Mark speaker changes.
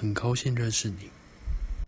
Speaker 1: 很高兴认识你。